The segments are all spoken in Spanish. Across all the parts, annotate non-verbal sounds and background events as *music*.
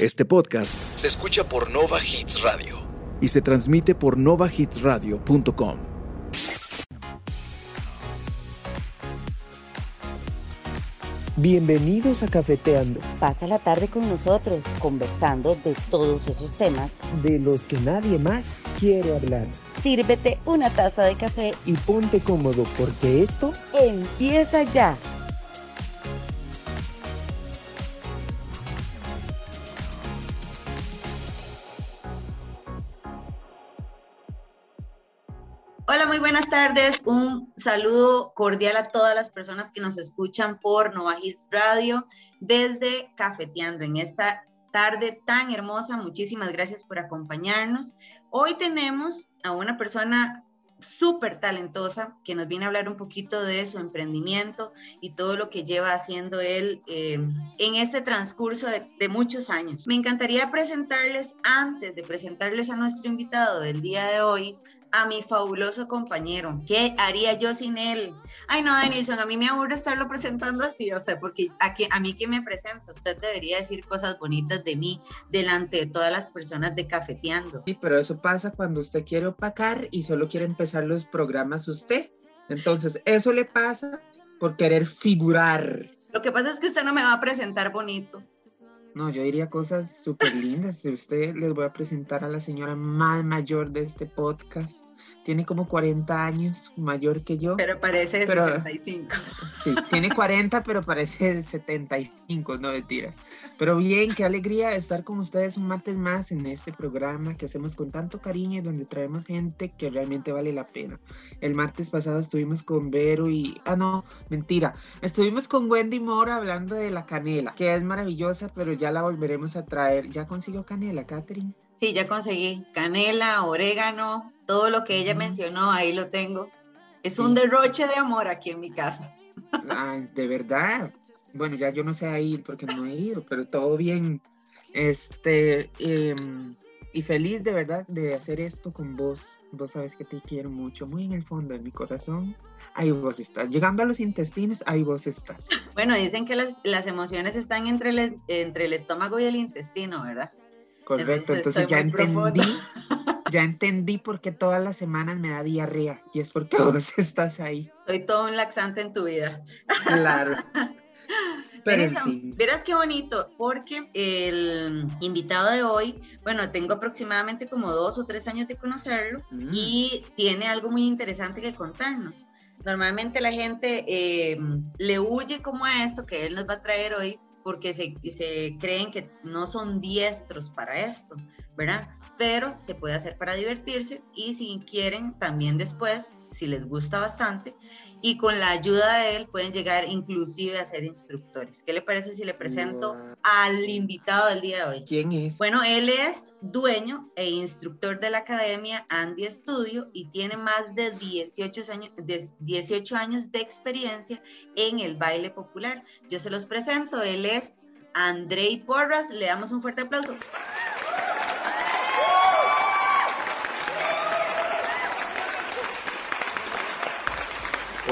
Este podcast se escucha por Nova Hits Radio y se transmite por novahitsradio.com. Bienvenidos a Cafeteando, Pasa la tarde con nosotros, conversando de todos esos temas. de los que nadie más quiere hablar. Sírvete una taza de café. Y ponte cómodo porque esto Empieza ya. Muy buenas tardes. Un saludo cordial a todas las personas que nos escuchan por Nova Hits Radio desde Cafeteando en esta tarde tan hermosa. Muchísimas gracias por acompañarnos. Hoy tenemos a una persona súper talentosa que nos viene a hablar un poquito de su emprendimiento y todo lo que lleva haciendo él eh, en este transcurso de, de muchos años. Me encantaría presentarles, antes de presentarles a nuestro invitado del día de hoy, a mi fabuloso compañero. ¿Qué haría yo sin él? Ay, no, Denilson, a mí me aburre estarlo presentando así, o sea, porque a, que, a mí que me presenta, usted debería decir cosas bonitas de mí delante de todas las personas de Cafeteando. Sí, pero eso pasa cuando usted quiere opacar y solo quiere empezar los programas usted. Entonces, eso le pasa por querer figurar. Lo que pasa es que usted no me va a presentar bonito. No, yo diría cosas súper lindas. Si usted les voy a presentar a la señora más mayor de este podcast. Tiene como 40 años, mayor que yo. Pero parece de Pero- 65. Sí, tiene 40, pero parece de 75, no mentiras. Pero bien, qué alegría estar con ustedes un martes más en este programa que hacemos con tanto cariño y donde traemos gente que realmente vale la pena. El martes pasado estuvimos con Vero y... Ah, no, mentira. Estuvimos con Wendy Mora hablando de la canela, que es maravillosa, pero ya la volveremos a traer. ¿Ya consiguió canela, Catherine? Sí, ya conseguí canela, orégano, todo lo que ella mencionó, ahí lo tengo. Es Sí. un derroche de amor aquí en mi casa. De verdad. Bueno, ya yo no sé a ir porque no he ido, pero todo bien. Este, em, y feliz de verdad de hacer esto con vos. Vos sabes que te quiero mucho, muy en el fondo de mi corazón. Ahí vos estás. Llegando a los intestinos, ahí vos estás. Bueno, dicen que las, las emociones están entre el, entre el estómago y el intestino, ¿verdad? Correcto, Entonces, entonces ya entendí. *laughs* Ya entendí por qué todas las semanas me da diarrea. Y es porque vos estás ahí. Soy todo un laxante en tu vida. Claro. *laughs* Pero verás qué bonito, porque el invitado de hoy, bueno, tengo aproximadamente como dos o tres años de conocerlo Mm. y tiene algo muy interesante que contarnos. Normalmente la gente eh, le huye como a esto que él nos va a traer hoy porque se, se creen que no son diestros para esto, ¿verdad? Pero se puede hacer para divertirse y si quieren también después, si les gusta bastante, y con la ayuda de él pueden llegar inclusive a ser instructores. ¿Qué le parece si le presento al invitado del día de hoy? ¿Quién es? Bueno, él es dueño e instructor de la academia Andy Studio y tiene más de 18 años, de 18 años de experiencia en el baile popular. Yo se los presento, él es Andrei Porras, le damos un fuerte aplauso.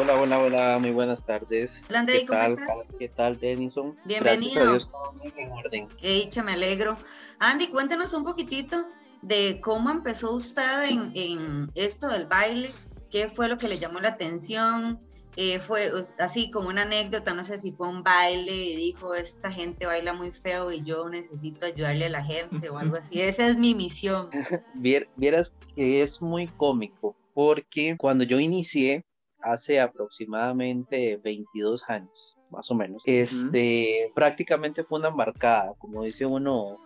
Hola, hola, hola, muy buenas tardes. Hola Andrei, ¿Qué ¿cómo tal? estás? ¿Qué tal, Denison? Bienvenido. Gracias a Dios, todo bien en orden. Qué dicha, me alegro. Andy, cuéntanos un poquitito de cómo empezó usted en, en esto del baile, qué fue lo que le llamó la atención, Eh, fue así como una anécdota, no sé si fue un baile y dijo, esta gente baila muy feo y yo necesito ayudarle a la gente o algo así. Esa es mi misión. *laughs* Vier- Vieras que es muy cómico porque cuando yo inicié hace aproximadamente 22 años, más o menos, este, prácticamente fue una embarcada, como dice uno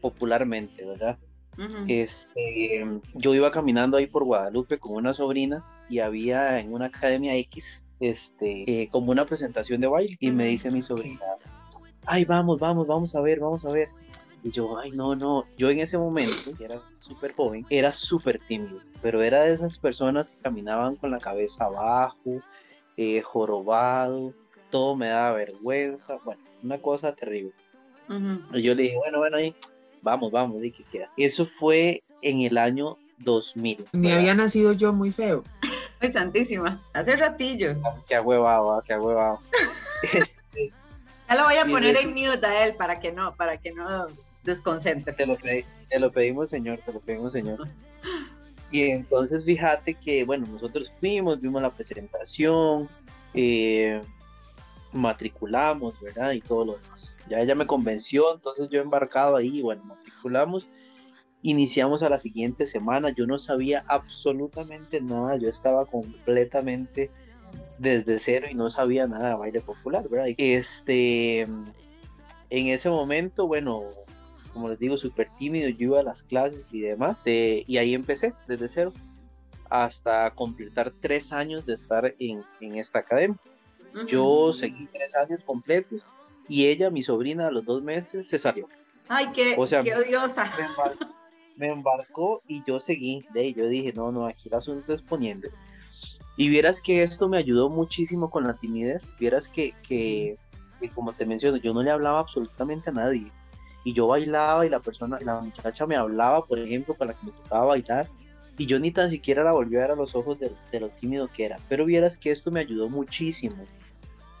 popularmente, ¿verdad? Este, yo iba caminando ahí por Guadalupe con una sobrina y había en una academia X, este, eh, como una presentación de baile. Y me dice mi sobrina, ay, vamos, vamos, vamos a ver, vamos a ver. Y yo, ay, no, no, yo en ese momento, que era súper joven, era súper tímido, pero era de esas personas que caminaban con la cabeza abajo, eh, jorobado, todo me daba vergüenza, bueno, una cosa terrible. Y yo le dije, bueno, bueno, ahí, vamos, vamos, di que queda. Eso fue en el año 2000. Ni ¿verdad? había nacido yo muy feo. Ay, santísima, hace ratillo. Qué huevado, qué huevado. *laughs* Este, Ya lo voy a poner en mute a él para que no, para que no se desconcentre. Te lo, pedi- te lo pedimos, señor, te lo pedimos, señor. Y entonces fíjate que, bueno, nosotros fuimos, vimos la presentación, eh, matriculamos, ¿verdad? Y todo lo demás. Ya ella me convenció, entonces yo embarcado ahí, bueno, matriculamos. Iniciamos a la siguiente semana, yo no sabía absolutamente nada, yo estaba completamente desde cero y no sabía nada de baile popular, ¿verdad? Este, en ese momento, bueno, como les digo, súper tímido, yo iba a las clases y demás, eh, y ahí empecé desde cero hasta completar tres años de estar en, en esta academia. Yo seguí tres años completos y ella, mi sobrina, a los dos meses se salió. Ay, qué, O sea, qué odiosa. Me embarcó, me embarcó y yo seguí. De ahí yo dije, no, no, aquí el asunto es poniendo. Y vieras que esto me ayudó muchísimo con la timidez. Vieras que, que, que como te menciono, yo no le hablaba absolutamente a nadie. Y yo bailaba y la persona, la muchacha me hablaba, por ejemplo, con la que me tocaba bailar. Y yo ni tan siquiera la volví a ver a los ojos de, de lo tímido que era. Pero vieras que esto me ayudó muchísimo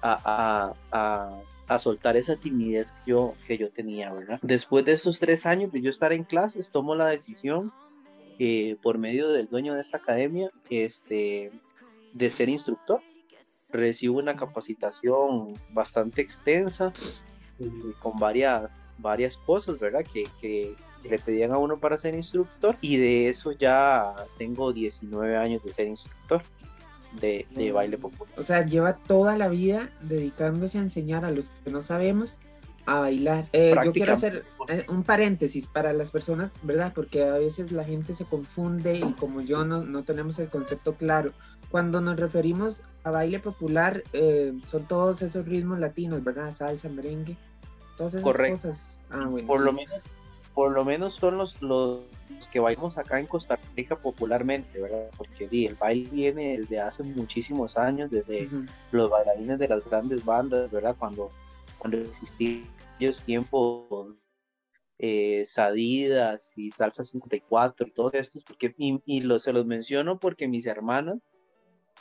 a, a, a, a soltar esa timidez que yo, que yo tenía, ¿verdad? Después de esos tres años de yo estar en clases, tomo la decisión eh, por medio del dueño de esta academia este, de ser instructor. Recibo una capacitación bastante extensa eh, con varias, varias cosas, ¿verdad? Que, que, que le pedían a uno para ser instructor y de eso ya tengo 19 años de ser instructor de, de baile popular. O sea, lleva toda la vida dedicándose a enseñar a los que no sabemos a bailar. Eh, yo quiero hacer eh, un paréntesis para las personas, ¿verdad? Porque a veces la gente se confunde y como yo no, no tenemos el concepto claro. Cuando nos referimos a baile popular, eh, son todos esos ritmos latinos, ¿verdad? Salsa, merengue, todas esas Correcto. cosas. Ah, bueno, por sí. lo menos por lo menos son los, los que bailamos acá en Costa Rica popularmente, ¿verdad? Porque di, el baile viene desde hace muchísimos años, desde Ujú. los bailarines de las grandes bandas, ¿verdad? Cuando, cuando existían aquellos tiempos eh, Sadidas y Salsa 54 y todos estos, porque, y, y lo- se los menciono porque mis hermanas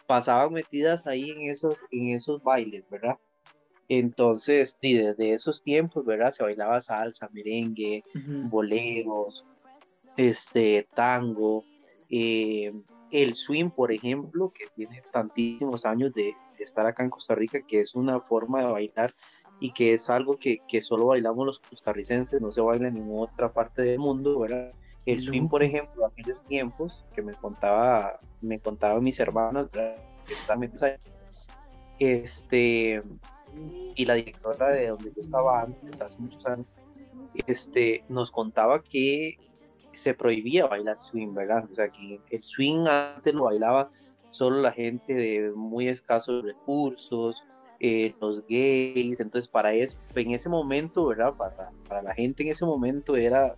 pasaban metidas ahí en esos, en esos bailes, ¿verdad? Entonces, sí, desde esos tiempos, ¿verdad? Se bailaba salsa, merengue, Ujú. boleros, este, tango, eh, el swing, por ejemplo, que tiene tantísimos años de, de estar acá en Costa Rica, que es una forma de bailar y que es algo que, que solo bailamos los costarricenses, no se baila en ninguna otra parte del mundo, ¿verdad? El swing, por ejemplo, en aquellos tiempos que me contaba, me contaban mis hermanos, ¿verdad? que este, y la directora de donde yo estaba antes, hace muchos años, este, nos contaba que se prohibía bailar swing, ¿verdad? O sea, que el swing antes lo bailaba solo la gente de muy escasos recursos, eh, los gays, entonces para eso, en ese momento, ¿verdad? Para, para la gente en ese momento era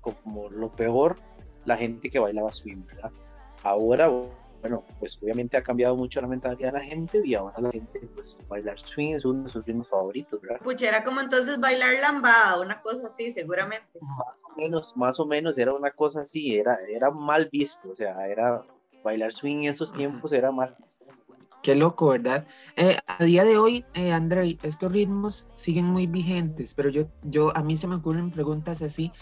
como lo peor la gente que bailaba swing, ¿verdad? Ahora, bueno, pues obviamente ha cambiado mucho la mentalidad de la gente y ahora la gente, pues bailar swing es uno de sus ritmos favoritos, ¿verdad? Pucha, era como entonces bailar lambada, una cosa así, seguramente. Más o menos, más o menos era una cosa así, era, era mal visto, o sea, era bailar swing en esos tiempos era mal visto. Qué loco, ¿verdad? Eh, a día de hoy, eh, André, estos ritmos siguen muy vigentes, pero yo, yo, a mí se me ocurren preguntas así.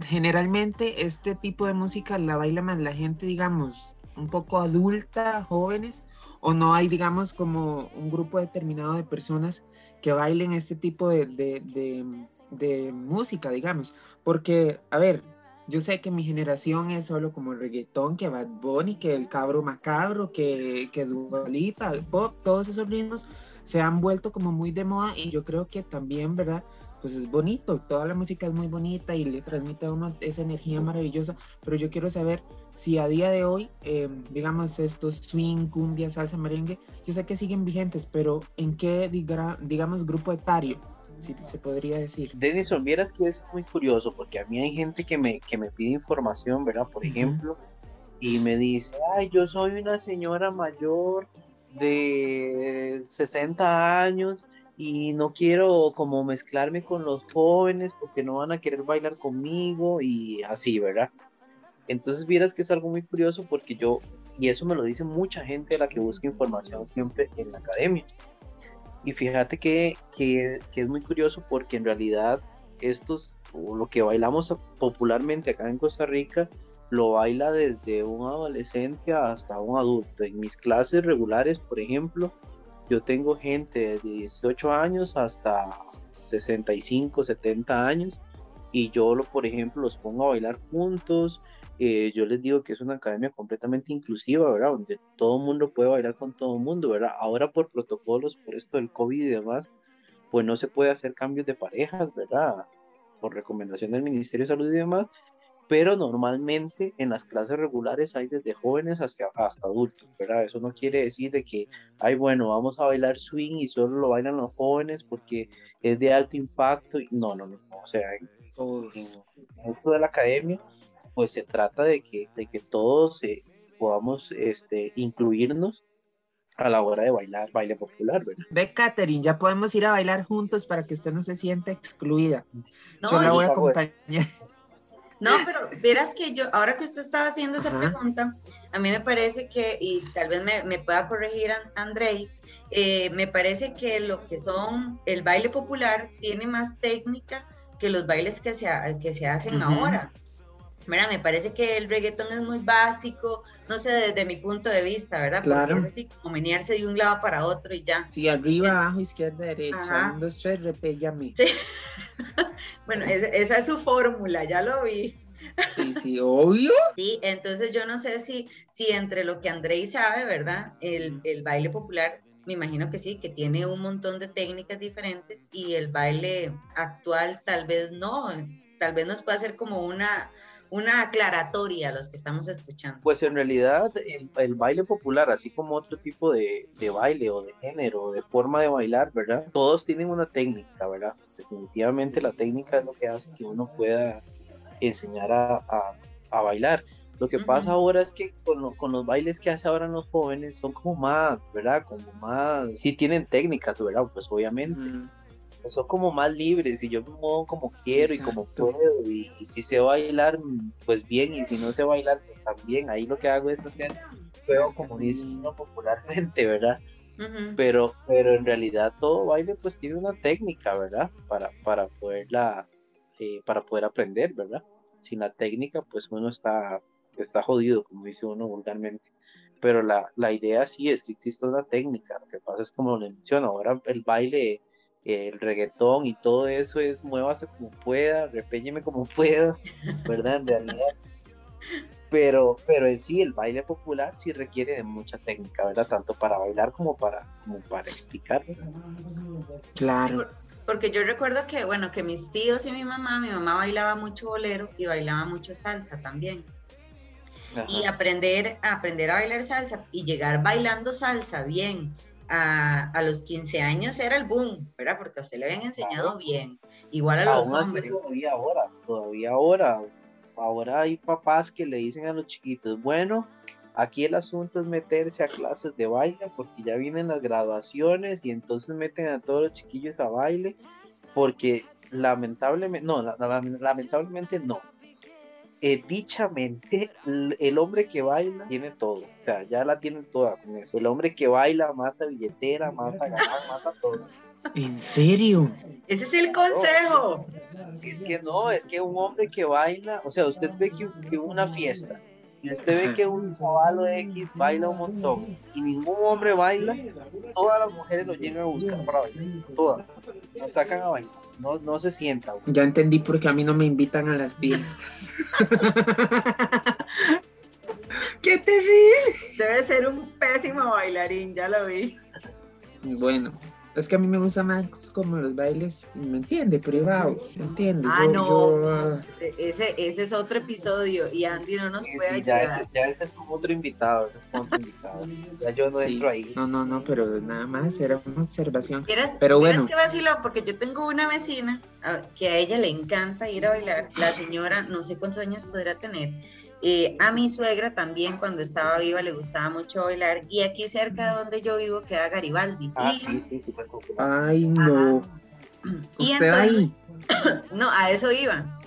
Generalmente este tipo de música la baila más la gente, digamos, un poco adulta, jóvenes, o no hay, digamos, como un grupo determinado de personas que bailen este tipo de, de, de, de música, digamos. Porque, a ver, yo sé que mi generación es solo como el reggaetón, que Bad Bunny, que el cabro macabro, que, que Dua Lipa, pop, todos esos ritmos se han vuelto como muy de moda y yo creo que también, ¿verdad? Pues es bonito, toda la música es muy bonita y le transmite a uno esa energía maravillosa, pero yo quiero saber si a día de hoy, eh, digamos, estos swing, cumbia, salsa, merengue, yo sé que siguen vigentes, pero ¿en qué, diga- digamos, grupo etario, si se podría decir? Denison, vieras que es muy curioso porque a mí hay gente que me, que me pide información, ¿verdad? Por ejemplo, y me dice, ay, yo soy una señora mayor de 60 años y no quiero como mezclarme con los jóvenes porque no van a querer bailar conmigo y así, ¿verdad? Entonces vieras que es algo muy curioso porque yo, y eso me lo dice mucha gente a la que busca información siempre en la academia. Y fíjate que, que, que es muy curioso porque en realidad estos, o lo que bailamos popularmente acá en Costa Rica, lo baila desde un adolescente hasta un adulto. En mis clases regulares, por ejemplo, yo tengo gente de 18 años hasta 65, 70 años y yo, por ejemplo, los pongo a bailar juntos. Eh, yo les digo que es una academia completamente inclusiva, ¿verdad? Donde todo el mundo puede bailar con todo el mundo, ¿verdad? Ahora por protocolos, por esto del COVID y demás, pues no se puede hacer cambios de parejas, ¿verdad? Por recomendación del Ministerio de Salud y demás, pero normalmente en las clases regulares hay desde jóvenes hasta, hasta adultos, ¿verdad? Eso no quiere decir de que, ay, bueno, vamos a bailar swing y solo lo bailan los jóvenes porque es de alto impacto. No, no, no, o sea, en, esto de la academia, pues se trata de que, de que todos eh, podamos este, incluirnos a la hora de bailar baile popular, ¿verdad? Ve, Katherine, ya podemos ir a bailar juntos para que usted no se sienta excluida. No, Yo la voy a acompañar. No, pero verás que yo, ahora que usted estaba haciendo esa Ajá. pregunta, a mí me parece que, y tal vez me, me pueda corregir An- Andrei, eh, me parece que lo que son el baile popular tiene más técnica que los bailes que se, ha- que se hacen ahora. Mira, me parece que el reggaetón es muy básico, no sé, desde mi punto de vista, ¿verdad? Claro. Porque es así como menearse de un lado para otro y ya. Sí, arriba, abajo, izquierda, derecha. Ajá. Un, dos, tres, repéllame. Sí. *laughs* Bueno, es- esa es su fórmula, ya lo vi. Sí, sí, obvio. Sí, entonces yo no sé si, si entre lo que Andrei sabe, ¿verdad? El, el baile popular, me imagino que sí, que tiene un montón de técnicas diferentes y el baile actual tal vez no, tal vez nos puede hacer como una, una aclaratoria a los que estamos escuchando. Pues en realidad el, el baile popular, así como otro tipo de, de baile o de género de forma de bailar, ¿verdad? Todos tienen una técnica, ¿verdad? Definitivamente la técnica es lo que hace que uno pueda enseñar a, a- a bailar. Lo que Ujú. pasa ahora es que con, lo- con los bailes que hacen ahora los jóvenes son como más, ¿verdad? Como más, sí tienen técnicas, ¿verdad? Pues obviamente son como más libres y yo me muevo como quiero y como Exacto. puedo y, y si sé bailar pues bien y si no sé bailar pues también. Ahí lo que hago es hacer juego como dice uno popularmente verdad Ujú. pero pero en realidad todo baile pues tiene una técnica verdad para para poderla eh, para poder aprender verdad sin la técnica pues uno está está jodido como dice uno vulgarmente. Pero la, la idea sí es que existe una técnica. Lo que pasa es como le menciono ahora el baile el reggaetón y todo eso es muévase como pueda, repéñeme como *laughs* pueda, ¿verdad? En realidad. Pero, pero en sí, el baile popular sí requiere de mucha técnica, ¿verdad? Tanto para bailar como para, como para explicar. Claro. Porque yo recuerdo que, bueno, que mis tíos y mi mamá, mi mamá bailaba mucho bolero y bailaba mucho salsa también. y aprender, aprender a bailar salsa y llegar bailando salsa bien a, a los 15 años era el boom, ¿verdad? Porque a usted le habían enseñado Claro. bien, igual a los Aún hombres. todavía ahora, todavía ahora, ahora hay papás que le dicen a los chiquitos, bueno, aquí el asunto es meterse a clases de baile porque ya vienen las graduaciones y entonces meten a todos los chiquillos a baile porque lamentablemente, no, la- la- lamentablemente no. Eh, dichamente, el hombre que baila tiene todo, o sea, ya la tienen toda con eso. El hombre que baila mata billetera, mata galán, mata todo. ¿En serio? Ese es el consejo. Es que no, es que un hombre que baila, o sea, usted ve que, que una fiesta y usted ve que un chavalo X baila un montón y ningún hombre baila, todas las mujeres lo llegan a buscar para bailar, todas, lo sacan a bailar, no, no se sienta. güey. Ya entendí por qué a mí no me invitan a las fiestas. *laughs* ¡Qué terrible! Debe ser un pésimo bailarín, ya lo vi. Bueno, es que a mí me gusta más como los bailes, ¿me entiende? Privados, ¿me entiende? Ah, Yo- no. yo, ah, E- Ese, ese es otro episodio y Andy no nos Sí, puede sí, ya ayudar. ese, ya ese es como otro invitado, ese es como otro invitado. Ya yo no sí. entro ahí. No, no, no, pero nada más era una observación. ¿Quieres, Pero ¿quieres bueno. que vacilo? Porque yo tengo una vecina a- que a ella le encanta ir a bailar. La señora, no sé cuántos años podrá tener. Eh, a mi suegra también, cuando estaba viva, le gustaba mucho bailar. Y aquí cerca de donde yo vivo queda Garibaldi. Ah, y, sí, sí, súper popular. Ay, no. y ¿Usted entonces- ahí? *coughs* No, a eso iba.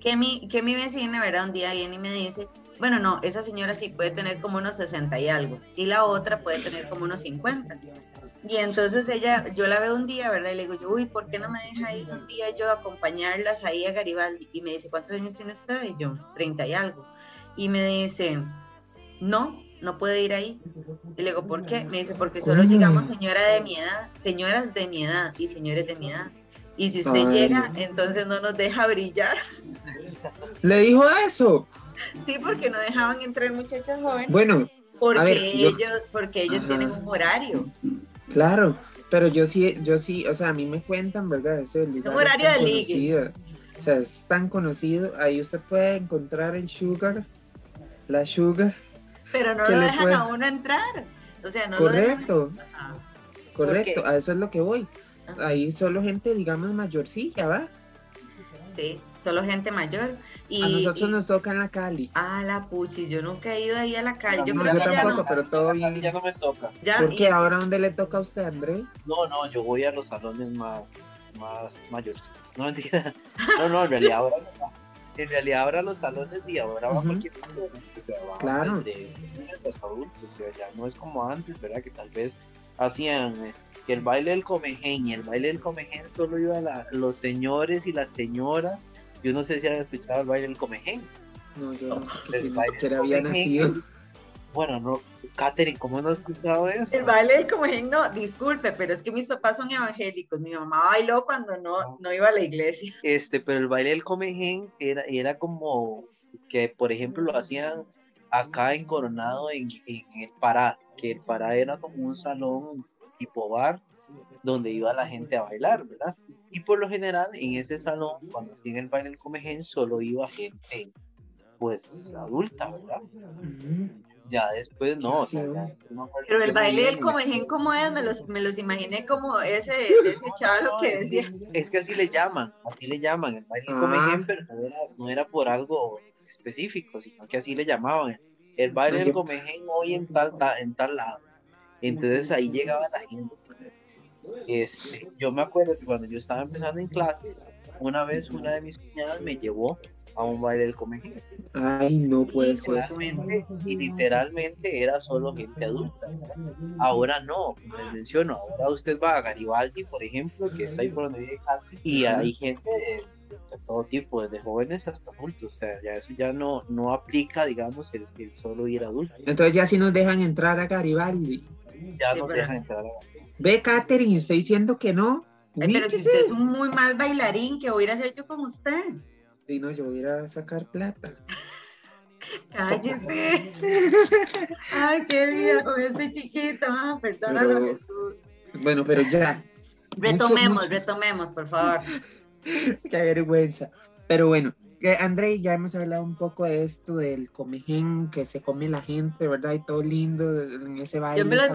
Que mi, que mi vecina, ¿verdad? Un día viene y me dice, bueno, no, esa señora sí puede tener como unos 60 y algo, y la otra puede tener como unos 50. Y entonces ella, yo la veo un día, ¿verdad? Y le digo yo, uy, ¿por qué no me deja ir un día yo a acompañarlas ahí a Garibaldi? Y me dice, ¿cuántos años tiene usted? Y yo, 30 y algo. Y me dice, no, no puede ir ahí. Y le digo, ¿por qué? Me dice, porque solo llegamos señora de mi edad, señoras de mi edad y señores de mi edad. Y si usted Ay. llega, entonces no nos deja brillar. ¿Le dijo eso? Sí, porque no dejaban entrar muchachas jóvenes. Bueno, porque yo- ellos, porque ellos Ajá. tienen un horario. Claro, pero yo sí, yo sí, o sea, a mí me cuentan, ¿verdad? Ese lugar horario tan de ligue. O sea, es tan conocido. Ahí usted puede encontrar el sugar, la sugar. Pero no lo dejan puede- a uno entrar. O sea, no lo dejan. Correcto, correcto. A eso es lo que voy. Ajá. Ahí solo gente, digamos, mayorcilla, ¿va? Sí, solo gente mayor. Y, A nosotros y- nos toca en la Cali. Ah, la puchis, yo nunca he ido ahí a la calle. Yo No, creo yo que ya tampoco, no. pero todo bien. ya no me toca. Ya, ¿Por y- qué? ¿Ahora dónde le toca a usted, André? No, no, yo voy a los salones más, más mayores. No *laughs* mentira. No, no, en realidad ahora en realidad ahora los salones de ahora va Ujú. cualquier persona, o sea, va Claro. desde niños hasta adultos, o sea, ya no es como antes, ¿verdad? Que tal vez hacían eh, que el baile del comején y el baile del comején solo iba la- los señores y las señoras. Yo no sé si han escuchado el baile del comején. No, yo no, El baile del había nacido. Bueno, no, Katherine, ¿cómo no has escuchado eso? El baile del comején, no, disculpe, pero es que mis papás son evangélicos. Mi mamá bailó cuando no, no iba a la iglesia. Este, pero el baile del comején era, era como que, por ejemplo, lo hacían acá en Coronado, en, en el Pará, que el Pará era como un salón tipo bar donde iba la gente a bailar, ¿verdad? Y por lo general, en ese salón, cuando hacían el baile del comején, solo iba gente, pues, adulta, ¿verdad? Ya después no, o sea, Sí. ya, no Pero el baile del comején, ¿cómo es? Me los, me los imaginé como ese, ese chavalo que decía. Es que así le llaman, así le llaman, el baile del Ah. comején, pero no era, no era por algo específico, sino que así le llamaban. El baile del comején hoy en tal, ta- en tal lado. Entonces ahí llegaba la gente. Este, yo me acuerdo que cuando yo estaba empezando en clases, una vez una de mis cuñadas me llevó a un baile del comején. Ay, no puede ser. literalmente, y literalmente era solo gente adulta. Ahora no, como les menciono, ahora usted va a Garibaldi, por ejemplo, que está ahí por donde vive Katy, y hay gente de, de todo tipo, desde jóvenes hasta adultos. O sea, ya eso ya no, no aplica, digamos, el, el solo ir adulto. Entonces ya sí nos dejan entrar a Garibaldi. Ya Sí, no pero- dejan entrar a Ve, Katherine, estoy diciendo que no. Ay, pero si usted es un muy mal bailarín, ¿qué voy a ir a hacer yo con usted? Sí, no, yo voy a ir a sacar plata. Cállese. *laughs* Ay, qué vida con este chiquito. Ah, perdónalo, Pero- Jesús. Bueno, pero ya. Retomemos, mucho- retomemos, por favor. *laughs* Qué vergüenza. Pero bueno, eh, André, ya hemos hablado un poco de esto del comején que se come la gente, ¿verdad? Y todo lindo en ese baile. Yo me los,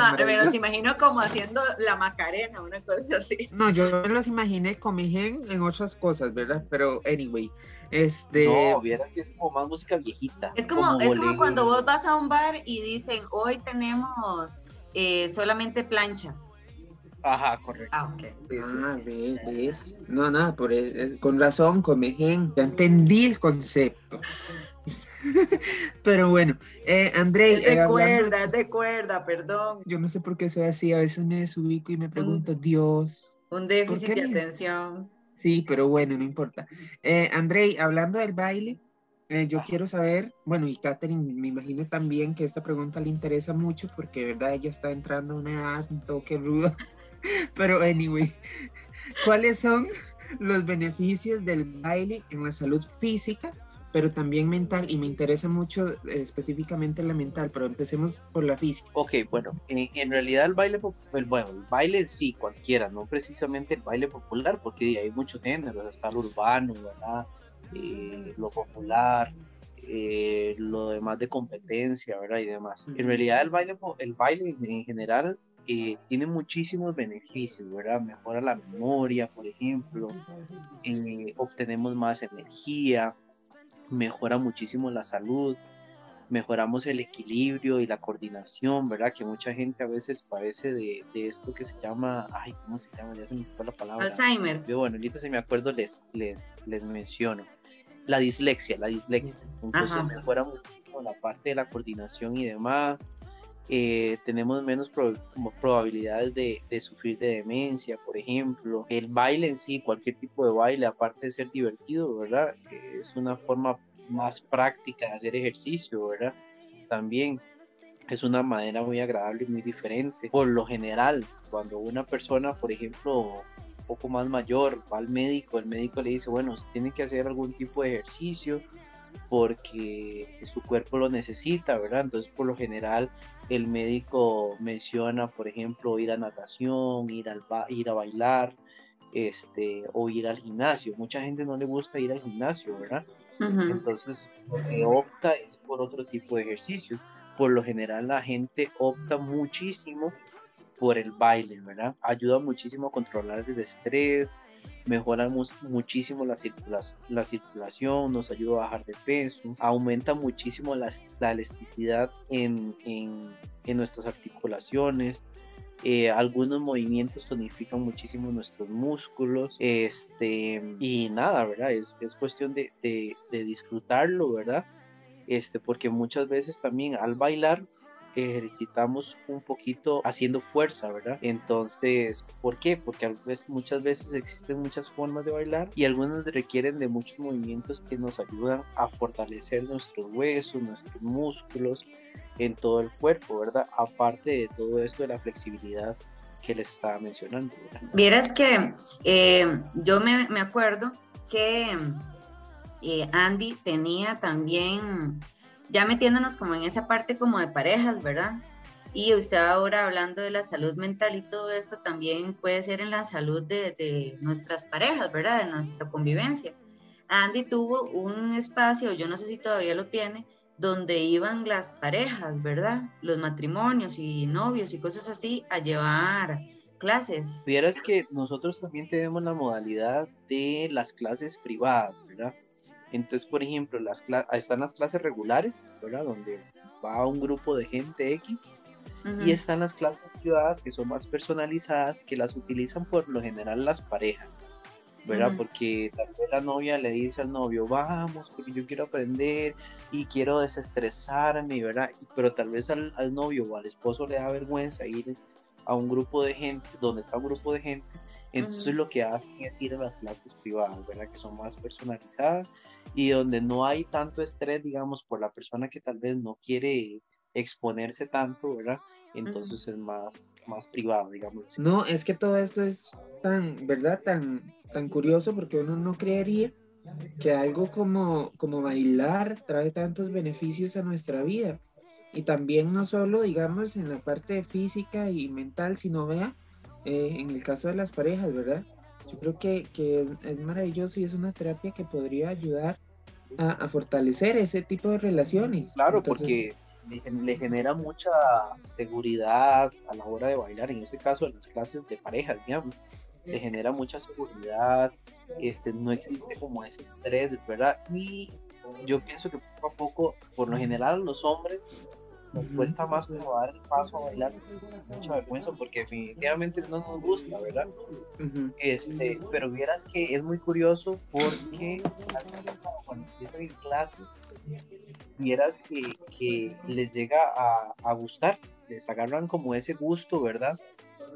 me imagino como haciendo la macarena, una cosa así. No, yo me los imaginé comején en otras cosas, ¿verdad? Pero, anyway, este... No, vieras que es como más música viejita. Es como, es como cuando vos vas a un bar y dicen, hoy tenemos eh, solamente plancha. Ajá, correcto. Ah, ok. Sí, sí. Ah, ves, ves. No, no, por, eh, con razón, comején. Ya entendí el concepto. *laughs* Pero bueno, eh, André, Es de eh, hablando- cuerda, es de cuerda, perdón. yo no sé por qué soy así, a veces me desubico y me pregunto, Dios. Un déficit ¿Por qué de me- atención. Sí, pero bueno, no importa. Eh, Andrei, hablando del baile, eh, yo quiero saber, bueno, y Katherine, me imagino también que esta pregunta le interesa mucho porque, de verdad, ella está entrando a una edad un toque ruda. *laughs* Pero, anyway, *laughs* ¿cuáles son los beneficios del baile en la salud física, pero también mental? Y me interesa mucho eh, específicamente la mental, pero empecemos por la física. Ok, bueno, en, en realidad el baile, el, bueno, el baile sí, cualquiera, no precisamente el baile popular, porque hay muchos géneros, está el urbano, ¿verdad? Eh, lo popular, eh, lo demás de competencia, ¿verdad? Y demás. En realidad el baile, el baile en general eh, tiene muchísimos beneficios, ¿verdad? Mejora la memoria, por ejemplo, eh, obtenemos más energía, mejora muchísimo la salud, mejoramos el equilibrio y la coordinación, ¿verdad? Que mucha gente a veces padece de, de esto que se llama, ay, ¿cómo se llama? Ya se me fue la palabra. Alzheimer. Yo, bueno, ahorita si me acuerdo les, les, les menciono. La dislexia, la dislexia. Entonces Ajá. mejora muchísimo la parte de la coordinación y demás. Eh, tenemos menos probabilidades de, de, sufrir de demencia, por ejemplo. El baile en sí, cualquier tipo de baile, aparte de ser divertido, ¿verdad? es una forma más práctica de hacer ejercicio, ¿verdad? También es una manera muy agradable y muy diferente. Por lo general, cuando una persona, por ejemplo, un poco más mayor va al médico, el médico le dice, bueno, tiene que hacer algún tipo de ejercicio porque su cuerpo lo necesita, ¿verdad? Entonces, por lo general, el médico menciona, por ejemplo, ir a natación, ir, al ir a bailar, este, o ir al gimnasio. Mucha gente no le gusta ir al gimnasio, ¿verdad? Entonces, lo que opta es por otro tipo de ejercicios. Por lo general, la gente opta muchísimo por el baile, ¿verdad? Ayuda muchísimo a controlar el estrés, mejora muchísimo la, la circulación, nos ayuda a bajar de peso, aumenta muchísimo la, elasticidad en, nuestras articulaciones. Eh, algunos movimientos tonifican muchísimo nuestros músculos este y nada verdad es, cuestión de, de, disfrutarlo verdad este porque muchas veces también al bailar ejercitamos un poquito haciendo fuerza, ¿verdad? Entonces, ¿por qué? Porque muchas veces existen muchas formas de bailar y algunas requieren de muchos movimientos que nos ayudan a fortalecer nuestros huesos, nuestros músculos en todo el cuerpo, ¿verdad? Aparte de todo esto de la flexibilidad que les estaba mencionando. ¿verdad? Vieras que eh, yo me, me, acuerdo que eh, Andy tenía también ya metiéndonos como en esa parte como de parejas, ¿verdad? Y usted ahora hablando de la salud mental y todo esto también puede ser en la salud de, nuestras parejas, ¿verdad? De nuestra convivencia. Andy tuvo un espacio, yo no sé si todavía lo tiene, donde iban las parejas, ¿verdad? Los matrimonios y novios y cosas así a llevar clases. Vieras que nosotros también tenemos la modalidad de las clases privadas, ¿verdad? Entonces, por ejemplo, las están las clases regulares, ¿verdad? Donde va un grupo de gente X. Y están las clases privadas que son más personalizadas, que las utilizan por lo general las parejas, ¿verdad? Porque tal vez la novia le dice al novio, vamos, porque yo quiero aprender y quiero desestresarme, ¿verdad? Pero tal vez al, al novio o al esposo le da vergüenza ir a un grupo de gente, donde está un grupo de gente, entonces lo que hacen es ir a las clases privadas, ¿verdad? Que son más personalizadas y donde no hay tanto estrés, digamos, por la persona que tal vez no quiere exponerse tanto, ¿verdad? Entonces es más, más privado, digamos. No, es que todo esto es tan, ¿verdad? Tan, tan curioso porque uno no creería que algo como, como bailar trae tantos beneficios a nuestra vida. Y también no solo, digamos, en la parte física y mental, sino vea, eh, en el caso de las parejas, ¿verdad? Yo creo que, que, es maravilloso y es una terapia que podría ayudar a, a fortalecer ese tipo de relaciones. Claro, porque le, genera mucha seguridad a la hora de bailar, en este caso en las clases de parejas, digamos, le genera mucha seguridad, este, no existe como ese estrés, ¿verdad? Y yo pienso que poco a poco, por lo general, los hombres nos cuesta más como dar el paso a bailar mucha vergüenza porque definitivamente no nos gusta, ¿verdad? este, pero vieras que es muy curioso porque cuando empiezan en clases, vieras que, que les llega a, a, gustar, les agarran como ese gusto, ¿verdad?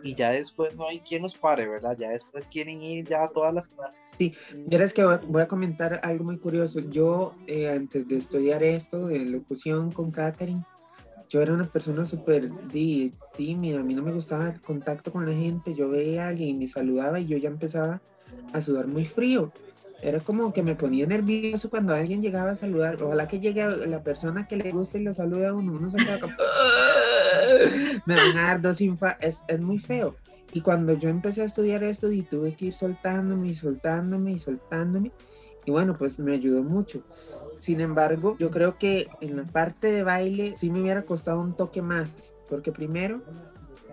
Y ya después no hay quien los pare, ¿verdad? Ya después quieren ir ya a todas las clases. Sí, vieras que voy a comentar algo muy curioso. Yo, eh, antes de estudiar esto de locución con Catherine, yo era una persona súper tímida, a mí no me gustaba el contacto con la gente, yo veía a alguien y me saludaba y yo ya empezaba a sudar muy frío. Era como que me ponía nervioso cuando alguien llegaba a saludar. Ojalá que llegue la persona que le guste y lo salude a uno. Uno se queda como... *laughs* me van a dar dos. Es, es muy feo. Y cuando yo empecé a estudiar esto y tuve que ir soltándome y soltándome y soltándome. Y bueno, pues me ayudó mucho. Sin embargo, yo creo que en la parte de baile sí me hubiera costado un toque más, porque primero,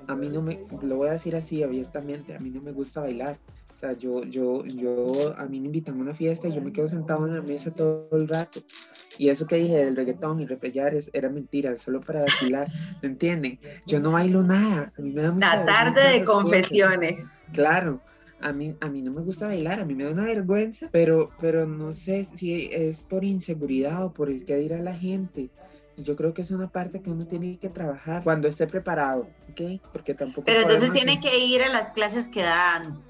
a mí no me, lo voy a decir así abiertamente, a mí no me gusta bailar. O sea, yo, yo, yo, a mí me invitan a una fiesta y yo me quedo sentado en la mesa todo el rato. Y eso que dije del reggaetón y repellar es, era mentira, solo para vacilar, ¿me entienden? Yo no bailo nada. A mí me da mucha La tarde de confesiones. Claro, a mí, a mí no me gusta bailar, a mí me da una vergüenza, pero, pero no sé si es por inseguridad o por el que dirá la gente. yo creo que es una parte que uno tiene que trabajar cuando esté preparado, ¿ok? Porque tampoco... Pero entonces tiene que ir a las clases que dan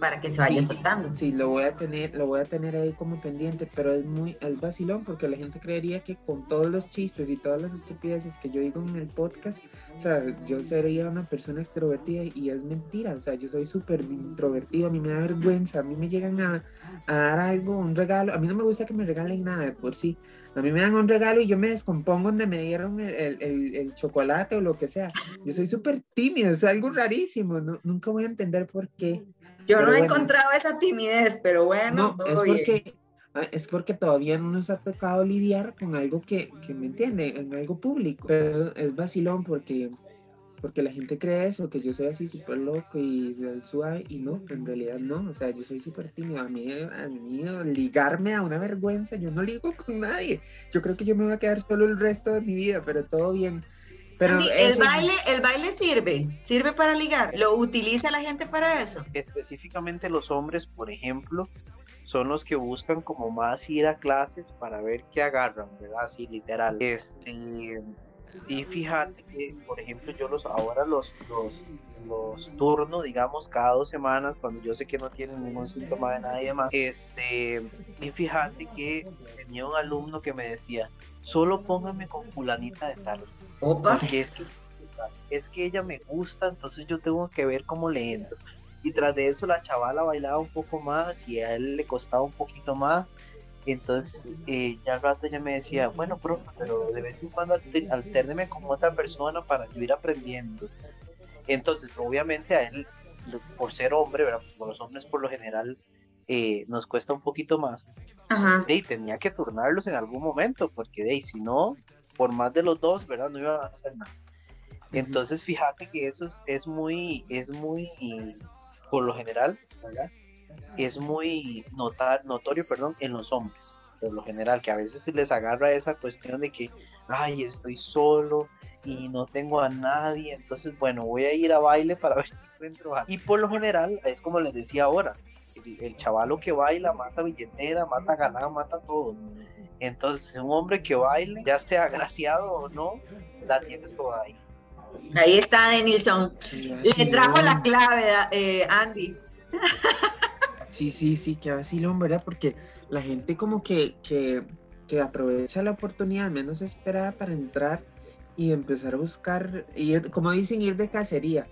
para que se vaya Sí, soltando. Sí, lo voy a tener, lo voy a tener ahí como pendiente, pero es muy, es vacilón porque la gente creería que con todos los chistes y todas las estupideces que yo digo en el podcast, o sea, yo sería una persona extrovertida y es mentira, o sea, yo soy súper introvertido, a mí me da vergüenza, a mí me llegan a, a dar algo, un regalo, a mí no me gusta que me regalen nada de por sí, a mí me dan un regalo y yo me descompongo donde me dieron el, el- el- el chocolate o lo que sea, yo soy súper tímido, es algo rarísimo, no- nunca voy a entender por qué. Yo Pero no he bueno. encontrado esa timidez, pero bueno, No, es todo bien. porque, ah, es porque todavía no nos ha tocado lidiar con algo que, que me entiende, en algo público. Pero es vacilón porque, porque la gente cree eso, que yo soy así súper loco y suave, y no, en realidad no. O sea, yo soy súper tímido. A mí, a mí ligarme a una vergüenza, yo no ligo con nadie. Yo creo que yo me voy a quedar solo el resto de mi vida, pero todo bien. Pero Andy, el baile, el baile sirve, sirve para ligar. ¿Lo utiliza la gente para eso? Específicamente los hombres, por ejemplo, son los que buscan como más ir a clases para ver qué agarran, ¿verdad? Así literal. Este, y fíjate que, por ejemplo, yo los ahora los, los, los turno, digamos, cada dos semanas, cuando yo sé que no tienen ningún síntoma de nadie más. Este, y fíjate que tenía un alumno que me decía, solo póngame con fulanita de tal. Opa. Porque es que, es que ella me gusta, entonces yo tengo que ver cómo le entro. Y tras de eso la chavala bailaba un poco más y a él le costaba un poquito más. Entonces eh, ya al rato ella me decía, bueno, profe, pero de vez en cuando alter- altérneme con otra persona para yo ir aprendiendo. Entonces, obviamente a él, por ser hombre, ¿verdad? Pues, con los hombres por lo general eh, nos cuesta un poquito más. Ajá. Ahí tenía que turnarlos en algún momento, porque de ahí, si no, por más de los dos, ¿verdad? No iban a hacer nada. Entonces, fíjate que eso es, es muy, es muy, por lo general, ¿verdad? Es muy notar, notorio, perdón, en los hombres, por lo general, que a veces se les agarra esa cuestión de que, ay, estoy solo y no tengo a nadie, entonces, bueno, voy a ir a baile para *laughs* ver si encuentro a Y por lo general, es como les decía ahora, el, el chavalo que baila mata billetera, mata galán, mata todo. Entonces, un hombre que baile, ya sea agraciado o no, la tiene toda ahí. Ahí está Denilson. Le trajo la clave, eh, Andy. *laughs* Sí, sí, sí, que vacilón, ¿verdad? Porque la gente como que, que, que aprovecha la oportunidad menos esperada para entrar y empezar a buscar, ir, como dicen, ir de cacería.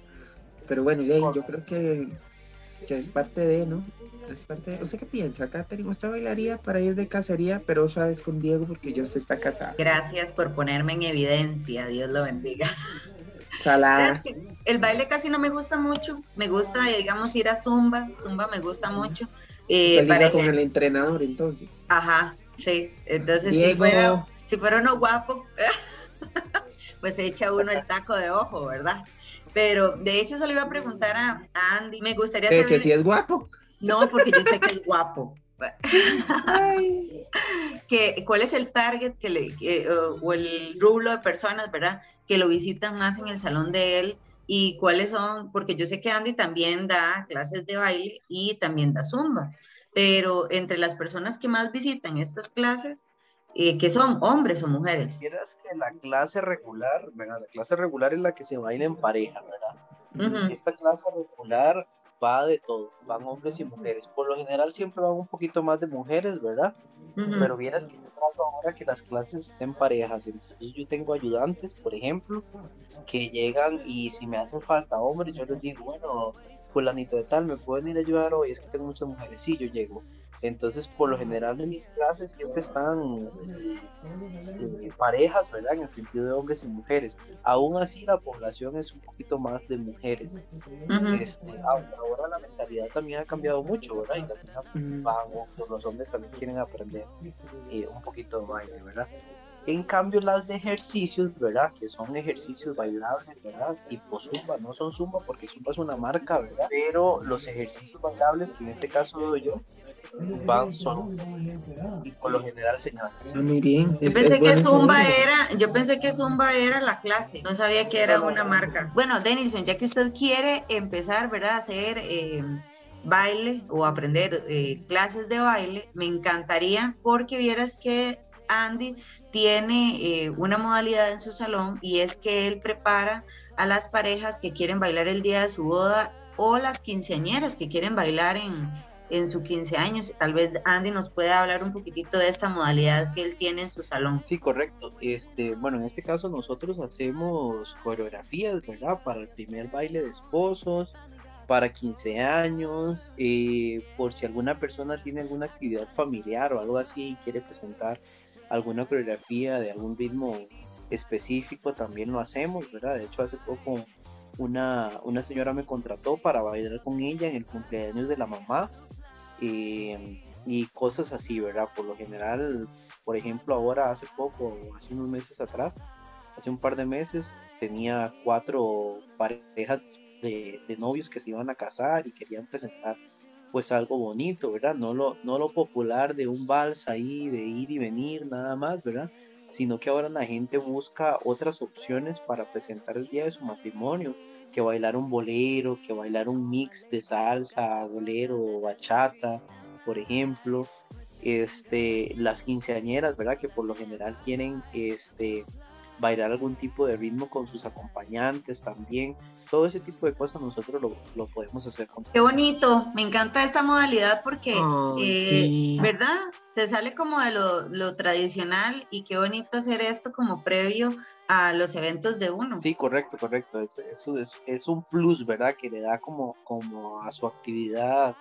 Pero bueno, ya, yo creo que, que es parte de, ¿no? Es parte de... ¿Usted qué piensa, Katherine? ¿Usted bailaría para ir de cacería, pero sabes con Diego porque yo está casada? Gracias por ponerme en evidencia. Dios lo bendiga. Que el baile casi no me gusta mucho. Me gusta, digamos, ir a Zumba. Zumba me gusta mucho. Eh, para- con el entrenador, entonces. Ajá, sí. Entonces, si fuera, si fuera uno guapo, *laughs* pues se echa uno el taco de ojo, ¿verdad? Pero de hecho, eso le iba a preguntar a, Andy. Me gustaría saber. que si es guapo. No, porque yo sé que es guapo. *laughs* Que, ¿Cuál es el target que le, que, o, o el rublo de personas, verdad? Que lo visitan más en el salón de él y cuáles son, porque yo sé que Andy también da clases de baile y también da zumba, pero entre las personas que más visitan estas clases, eh, que son hombres o mujeres. Quieras que la clase regular, ¿verdad? La clase regular es la que se baila en pareja, ¿verdad? Ujú. Esta clase regular va de todo, van hombres y mujeres. Por lo general siempre van un poquito más de mujeres, ¿verdad? Pero vieras que yo trato ahora que las clases estén parejas. Entonces yo tengo ayudantes, por ejemplo, que llegan y si me hacen falta hombres, yo les digo, bueno, fulanito de tal, ¿me pueden ir a ayudar hoy? Es que tengo muchas mujeres. Sí, yo llego. Entonces, por lo general en mis clases siempre están eh, parejas, ¿verdad? En el sentido de hombres y mujeres. Aún así, la población es un poquito más de mujeres. Este, ahora la mentalidad también ha cambiado mucho, ¿verdad? Y también los hombres también quieren aprender eh, un poquito de baile, ¿verdad? En cambio, las de ejercicios, ¿verdad? Que son ejercicios bailables, ¿verdad? Tipo Zumba, no son Zumba porque Zumba es una marca, ¿verdad? Pero los ejercicios bailables, que en este caso doy yo, van son y por lo general señales. Muy bien. Yo pensé es que Zumba era, yo pensé que Zumba era la clase, no sabía que era una marca. Bueno, Denilson, ya que usted quiere empezar, ¿verdad? A hacer eh, baile o aprender eh, clases de baile, me encantaría porque vieras que Andy tiene eh, una modalidad en su salón y es que él prepara a las parejas que quieren bailar el día de su boda o las quinceañeras que quieren bailar en, en su 15 años. Tal vez Andy nos pueda hablar un poquitito de esta modalidad que él tiene en su salón. Sí, correcto. Este, bueno, en este caso nosotros hacemos coreografías, ¿verdad? Para el primer baile de esposos, para 15 años, eh, por si alguna persona tiene alguna actividad familiar o algo así y quiere presentar alguna coreografía de algún ritmo específico, también lo hacemos, ¿verdad? De hecho, hace poco una, una señora me contrató para bailar con ella en el cumpleaños de la mamá eh, y cosas así, ¿verdad? Por lo general, por ejemplo, ahora hace poco, hace unos meses atrás, hace un par de meses, tenía cuatro parejas de, de, novios que se iban a casar y querían presentar pues algo bonito, ¿verdad? No lo, no lo popular de un vals ahí, de ir y venir, nada más, ¿verdad? Sino que ahora la gente busca otras opciones para presentar el día de su matrimonio, que bailar un bolero, que bailar un mix de salsa, bolero, bachata, por ejemplo. Este, las quinceañeras, ¿verdad? Que por lo general quieren este, bailar algún tipo de ritmo con sus acompañantes también. Todo ese tipo de cosas nosotros lo, lo podemos hacer. Con... Qué bonito, me encanta esta modalidad porque, Oh, eh, sí. ¿verdad? Se sale como de lo, lo, tradicional y qué bonito hacer esto como previo a los eventos de uno. Sí, correcto, correcto. Es, es, es, es un plus, ¿verdad? Que le da como, como a su actividad,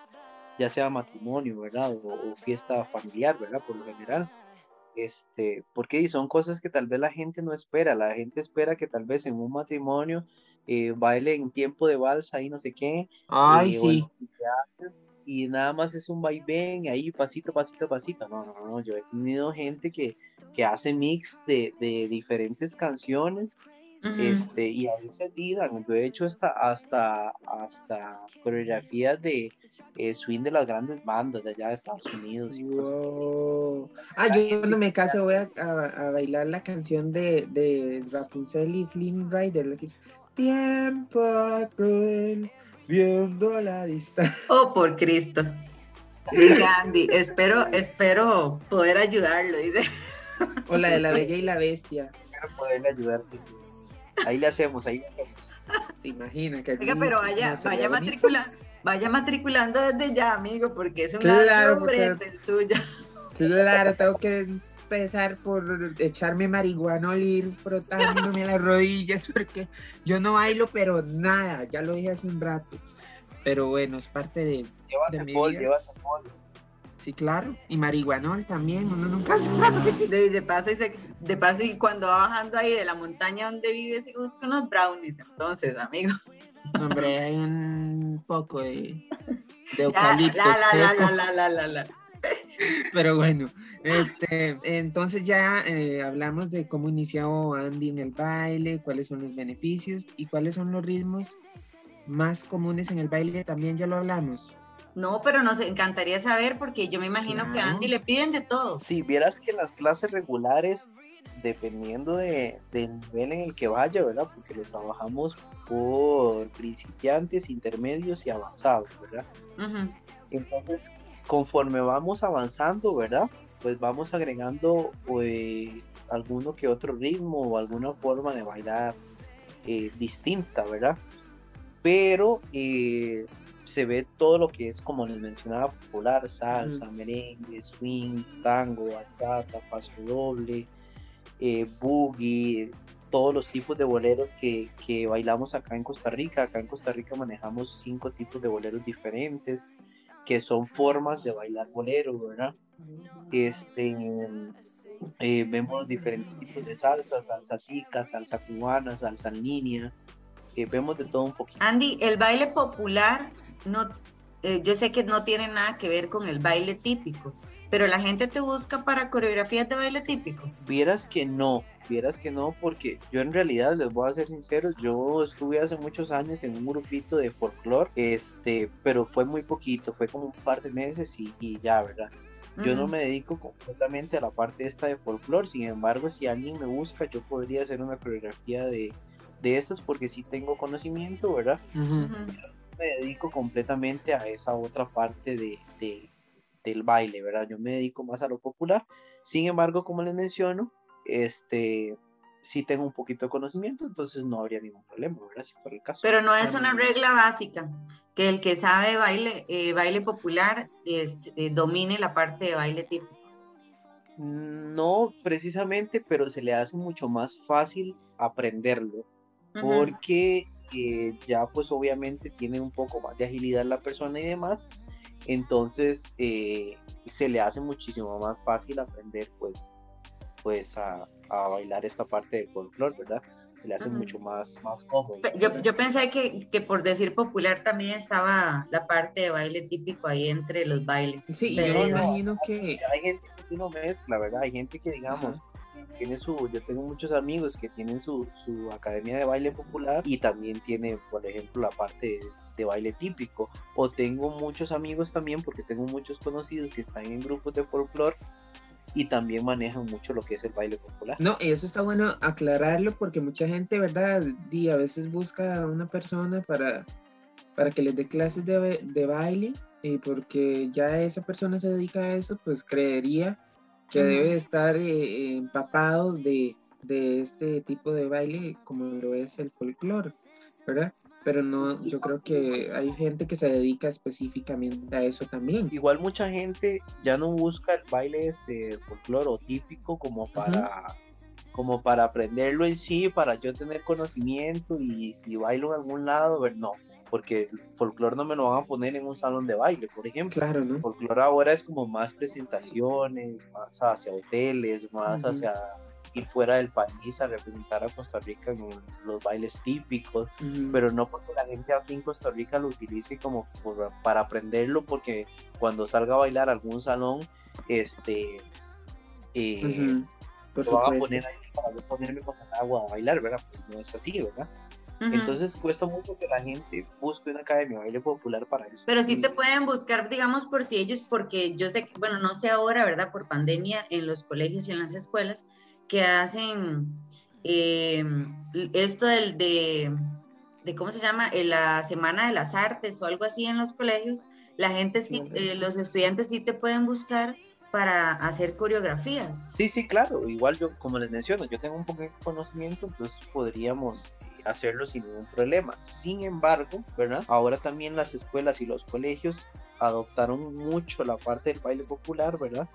ya sea matrimonio, ¿verdad? O, o fiesta familiar, ¿verdad? Por lo general este, porque son cosas que tal vez la gente no espera, la gente espera que tal vez en un matrimonio eh, baile en tiempo de vals ahí no sé qué, Ay, eh, sí. en 15 años, y nada más es un vaivén ahí pasito, pasito, pasito, no, no, no, yo he tenido gente que, que hace mix de, de diferentes canciones, este, y ahí se tiran, yo he hecho hasta, hasta, hasta coreografías de eh, swing de las grandes bandas de allá de Estados Unidos y. Wow. Ah, yo cuando me case voy a, a- a bailar la canción de, de Rapunzel y Flynn Rider, que Tiempo cruel, viendo la distancia. Oh, por Cristo. Andy, espero, espero poder ayudarlo, dice. O la de la Bella y la Bestia. Espero poderle ayudar, sí, sí. Ahí le hacemos, ahí le hacemos. Se imagina que Oiga, pero vaya, vaya matriculando, vaya matriculando desde ya, amigo, porque es un Claro, hombre porque- el suyo. Claro, tengo que empezar por echarme marihuana ir frotándome las rodillas porque yo no bailo, pero nada, ya lo dije hace un rato. Pero bueno, es parte de. Lleva De mi cepol, vida. lleva cepol. Sí, claro. Y marihuanol también, uno nunca *laughs* sabe. De, de paso, y se- de paso, y cuando va bajando ahí de la montaña donde vive, se busca unos brownies, entonces, amigo. Hombre, hay un poco de, de *laughs* eucalipto. la, la, la, la, la, la, la, la. Pero bueno, este, entonces ya eh, hablamos de cómo inició Andy en el baile, cuáles son los beneficios y cuáles son los ritmos más comunes en el baile, también ya lo hablamos. No, pero nos encantaría saber porque yo me imagino que a Claro. Andy le piden de todo. Si vieras que en las clases regulares, dependiendo de, del nivel en el que vaya, ¿verdad? Porque lo trabajamos por principiantes, intermedios y avanzados, ¿verdad? Ujú. Entonces, conforme vamos avanzando, ¿verdad? Pues vamos agregando pues, alguno que otro ritmo o alguna forma de bailar eh, distinta, ¿verdad? Pero eh, se ve todo lo que es, como les mencionaba, popular, salsa, merengue, swing, tango, bachata, paso doble, eh, boogie, todos los tipos de boleros que, que bailamos acá en Costa Rica. Acá en Costa Rica manejamos cinco tipos de boleros diferentes que son formas de bailar bolero, ¿verdad? Este, eh, vemos diferentes tipos de salsa, salsa tica, salsa cubana, salsa en línea, eh, vemos de todo un poquito. Andy, el baile popular, no, eh, yo sé que no tiene nada que ver con el baile típico, pero la gente te busca para coreografías de baile típico. Vieras que no, vieras que no, porque yo en realidad les voy a ser sincero, yo estuve hace muchos años en un grupito de folclore, este, pero fue muy poquito, fue como un par de meses y, y ya, ¿verdad? Yo no me dedico completamente a la parte esta de folclore, sin embargo, si alguien me busca, yo podría hacer una coreografía de, de estas porque sí tengo conocimiento, ¿verdad? Ujú. Ujú. Me dedico completamente a esa otra parte de, de, del baile, ¿verdad? Yo me dedico más a lo popular. Sin embargo, como les menciono, este, sí tengo un poquito de conocimiento, entonces no habría ningún problema, ¿verdad? Si fuera el caso. Pero no es una regla básica, que el que sabe baile, eh, baile popular es, eh, domine la parte de baile típico. No precisamente, pero se le hace mucho más fácil aprenderlo, porque eh, ya pues obviamente tiene un poco más de agilidad la persona y demás, entonces se le hace muchísimo más fácil aprender pues, pues a, a bailar esta parte de folclore, ¿verdad? Se le hace mucho más, más cómodo. Yo, yo pensé que, que, por decir popular también estaba la parte de baile típico ahí entre los bailes. Sí, yo me imagino que... Hay gente que sí lo mezcla, ¿verdad? Hay gente que digamos... tiene su, yo tengo muchos amigos que tienen su, su, academia de baile popular y también tiene, por ejemplo, la parte de baile típico. O tengo muchos amigos también, porque tengo muchos conocidos que están en grupos de folclore y también manejan mucho lo que es el baile popular. No, y eso está bueno aclararlo porque mucha gente, ¿verdad? Y a veces busca a una persona para, para que les dé clases de, de baile y porque ya esa persona se dedica a eso, pues creería que debe estar eh, empapado de, de este tipo de baile como lo es el folclore, ¿verdad? Pero no, yo creo que hay gente que se dedica específicamente a eso también. Igual mucha gente ya no busca el baile este folclore o típico como para como para aprenderlo en sí, para yo tener conocimiento y si bailo en algún lado, ver no, porque el folclore no me lo van a poner en un salón de baile, por ejemplo. Claro, ¿no? El folclore ahora es como más presentaciones, más hacia hoteles, más hacia ir fuera del país a representar a Costa Rica en los bailes típicos, pero no porque la gente aquí en Costa Rica lo utilice como para aprenderlo, porque cuando salga a bailar a algún salón, este, eh, lo van a poner ahí para ponerme con el agua a bailar, ¿verdad? Pues no es así, ¿verdad? Entonces cuesta mucho que la gente busque una academia de baile popular para eso. Pero sí te pueden buscar, digamos, por si ellos, porque yo sé que, bueno, no sé ahora, ¿verdad? Por pandemia en los colegios y en las escuelas, que hacen eh, esto del, de, de, ¿cómo se llama? la Semana de las Artes o algo así en los colegios, la gente sí, eh, los estudiantes sí te pueden buscar para hacer coreografías. Sí, sí, claro. Igual yo, como les menciono, yo tengo un poco de conocimiento, entonces podríamos hacerlo sin ningún problema. Sin embargo, ¿verdad? Ahora también las escuelas y los colegios adoptaron mucho la parte del baile popular, ¿verdad?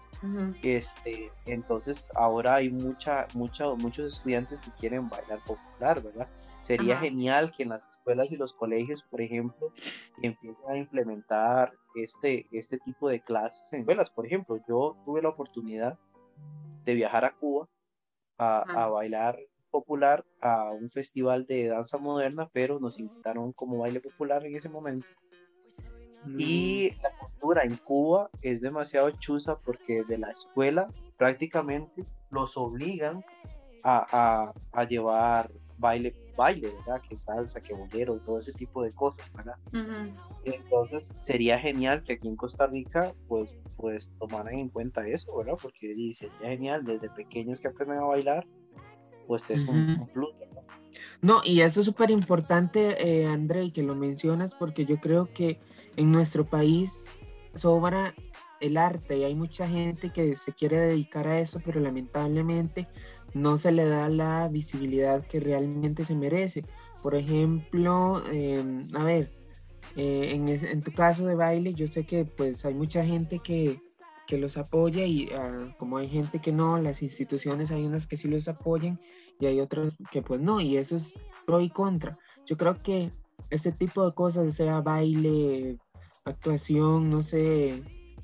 este, entonces ahora hay mucha, mucha, muchos estudiantes que quieren bailar popular, ¿verdad? Sería genial que en las escuelas y los colegios, por ejemplo, empiecen a implementar este, este tipo de clases en velas. Por ejemplo, yo tuve la oportunidad de viajar a Cuba a, a bailar popular a un festival de danza moderna, pero nos invitaron como baile popular en ese momento. Y la cultura en Cuba es demasiado chusa porque de la escuela prácticamente los obligan a, a, llevar baile, baile, ¿verdad? Que salsa, que bolero, todo ese tipo de cosas, ¿verdad? Entonces sería genial que aquí en Costa Rica pues, pues tomaran en cuenta eso, ¿verdad? Porque sería genial desde pequeños que aprendan a bailar, pues es un, plus, No, y eso es súper importante, eh, André, que lo mencionas, porque yo creo que en nuestro país sobra el arte y hay mucha gente que se quiere dedicar a eso, pero lamentablemente no se le da la visibilidad que realmente se merece. Por ejemplo, em, a ver, eh, en, tu caso de baile, yo sé que pues hay mucha gente que, los apoya y ah, como hay gente que no, las instituciones hay unas que sí los apoyan y hay otras que pues no, y eso es pro y contra. Yo creo que este tipo de cosas, sea baile, actuación, no sé,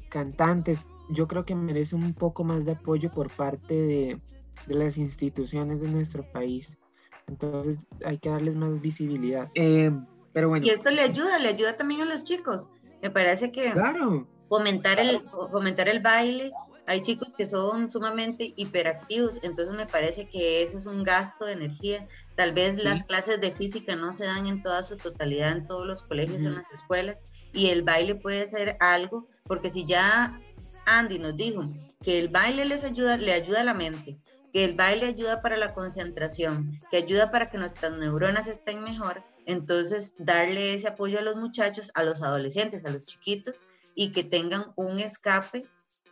cantantes, yo creo que merece un poco más de apoyo por parte de, las instituciones de nuestro país. Entonces hay que darles más visibilidad. Eh, pero bueno. Y esto le ayuda, le ayuda también a los chicos. Me parece que claro. fomentar, el, fomentar el baile hay chicos que son sumamente hiperactivos, entonces me parece que ese es un gasto de energía. Tal vez las clases de física no se dan en toda su totalidad en todos los colegios o en las escuelas y el baile puede ser algo, porque si ya Andy nos dijo que el baile les ayuda, le ayuda a la mente, que el baile ayuda para la concentración, que ayuda para que nuestras neuronas estén mejor, entonces darle ese apoyo a los muchachos, a los adolescentes, a los chiquitos, y que tengan un escape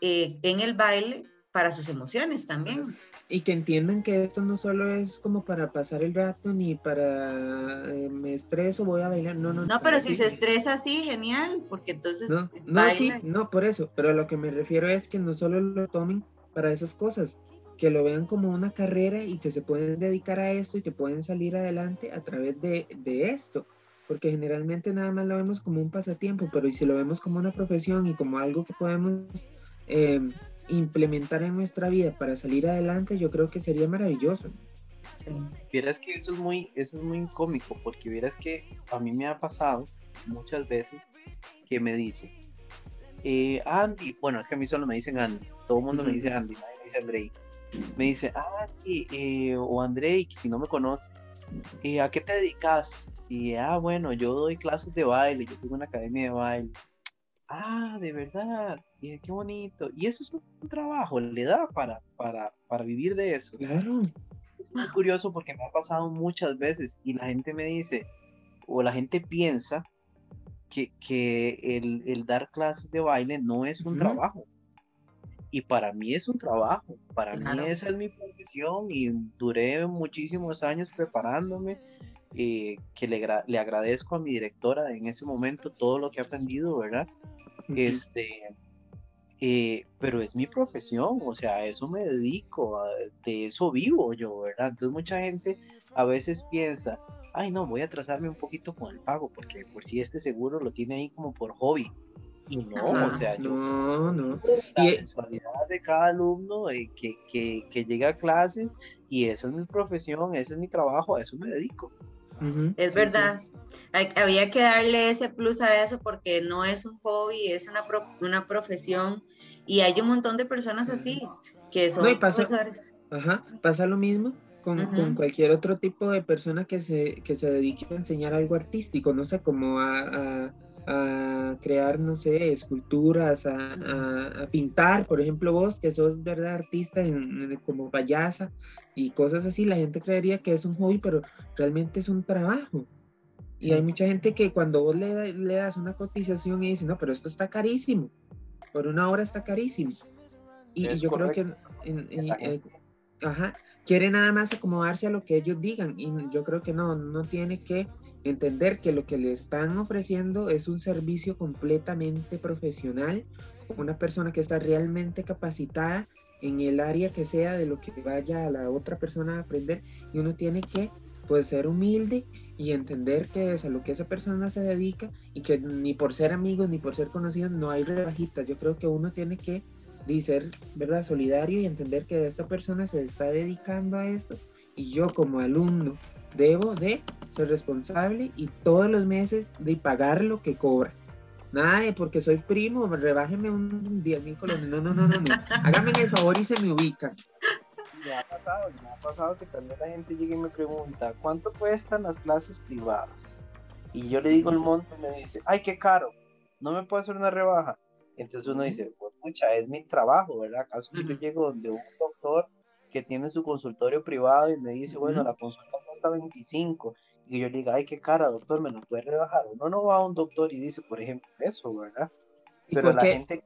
eh, en el baile para sus emociones también. Y que entiendan que esto no solo es como para pasar el rato ni para eh, me estreso, voy a bailar. No, no. No, pero si se estresa así, genial, porque entonces. No, no, sí, no, por eso. Pero a lo que me refiero es que no solo lo tomen para esas cosas, que lo vean como una carrera y que se pueden dedicar a esto y que pueden salir adelante a través de, de esto. Porque generalmente nada más lo vemos como un pasatiempo, pero si lo vemos como una profesión y como algo que podemos eh, implementar en nuestra vida para salir adelante, yo creo que sería maravilloso. Sí. Vieras que eso es muy, eso es muy cómico, porque vieras que a mí me ha pasado muchas veces que me dicen, eh, Andy, bueno, es que a mí solo me dicen Andy, todo el mundo me dice Andy, nadie me dice Andrei. Me dice, Andy eh, o Andrei, si no me conoce, eh, ¿a qué te dedicas? Y, ah, bueno, yo doy clases de baile, yo tengo una academia de baile. Ah, de verdad, qué bonito. Y eso es un trabajo, le da para, para, para vivir de eso. Claro. Es muy curioso porque me ha pasado muchas veces y la gente me dice, o la gente piensa que, que el, el, dar clases de baile no es un uh -huh. trabajo. Y para mí es un trabajo, para claro. mí esa es mi profesión y duré muchísimos años preparándome, eh, que le, le, agradezco a mi directora en ese momento todo lo que he aprendido, ¿verdad? Uh -huh. Este, eh, pero es mi profesión, o sea, a eso me dedico, a, de eso vivo yo, ¿verdad? Entonces mucha gente a veces piensa, ay no, voy a atrasarme un poquito con el pago, porque por si este seguro lo tiene ahí como por hobby. Y no, Ajá, o sea, yo, no, no. La y mensualidad de cada alumno eh, que, que, que llega a clases y esa es mi profesión, ese es mi trabajo, a eso me dedico. Uh -huh. Es verdad, sí, sí. había que darle ese plus a eso porque no es un hobby, es una, pro, una profesión y hay un montón de personas así que son no, pasa, profesores. Ajá, pasa lo mismo con, uh -huh. con, cualquier otro tipo de persona que se, que se dedique a enseñar algo artístico, no sé, como a, a, a crear, no sé, esculturas, a, a, pintar, por ejemplo, vos que sos, ¿verdad?, artista en, en, como payasa y cosas así, la gente creería que es un hobby, pero realmente es un trabajo. Y sí. hay mucha gente que cuando vos le, le das una cotización y dice, no, pero esto está carísimo, por una hora está carísimo. Y, y yo correcto. creo que en, eh, ajá, quiere nada más acomodarse a lo que ellos digan y yo creo que no, no tiene que entender que lo que le están ofreciendo es un servicio completamente profesional, una persona que está realmente capacitada en el área que sea de lo que vaya a la otra persona a aprender y uno tiene que pues ser humilde y entender que es a lo que esa persona se dedica y que ni por ser amigos ni por ser conocidos no hay rebajitas. Yo creo que uno tiene que ser, ¿verdad?, solidario y entender que esta persona se está dedicando a esto y yo como alumno debo de ser responsable y todos los meses de pagar lo que cobra. Nada de porque soy primo, rebájeme un 10 mil colones. No, no, no, no, no. *laughs* Háganme el favor y se me ubican. Me ha pasado, me ha pasado que también la gente llega y me pregunta, ¿cuánto cuestan las clases privadas? Y yo le digo el monto y me dice, ay, qué caro, no me puedo hacer una rebaja. Entonces uno dice, pues mucha, es mi trabajo, ¿verdad? ¿Acaso uh -huh. yo llego donde un doctor que tiene su consultorio privado y me dice, uh -huh. bueno, la consulta cuesta 25 y yo le diga, ay, qué cara, doctor, me lo puede rebajar. Uno no va a un doctor y dice, por ejemplo, eso, ¿verdad? Pero la gente...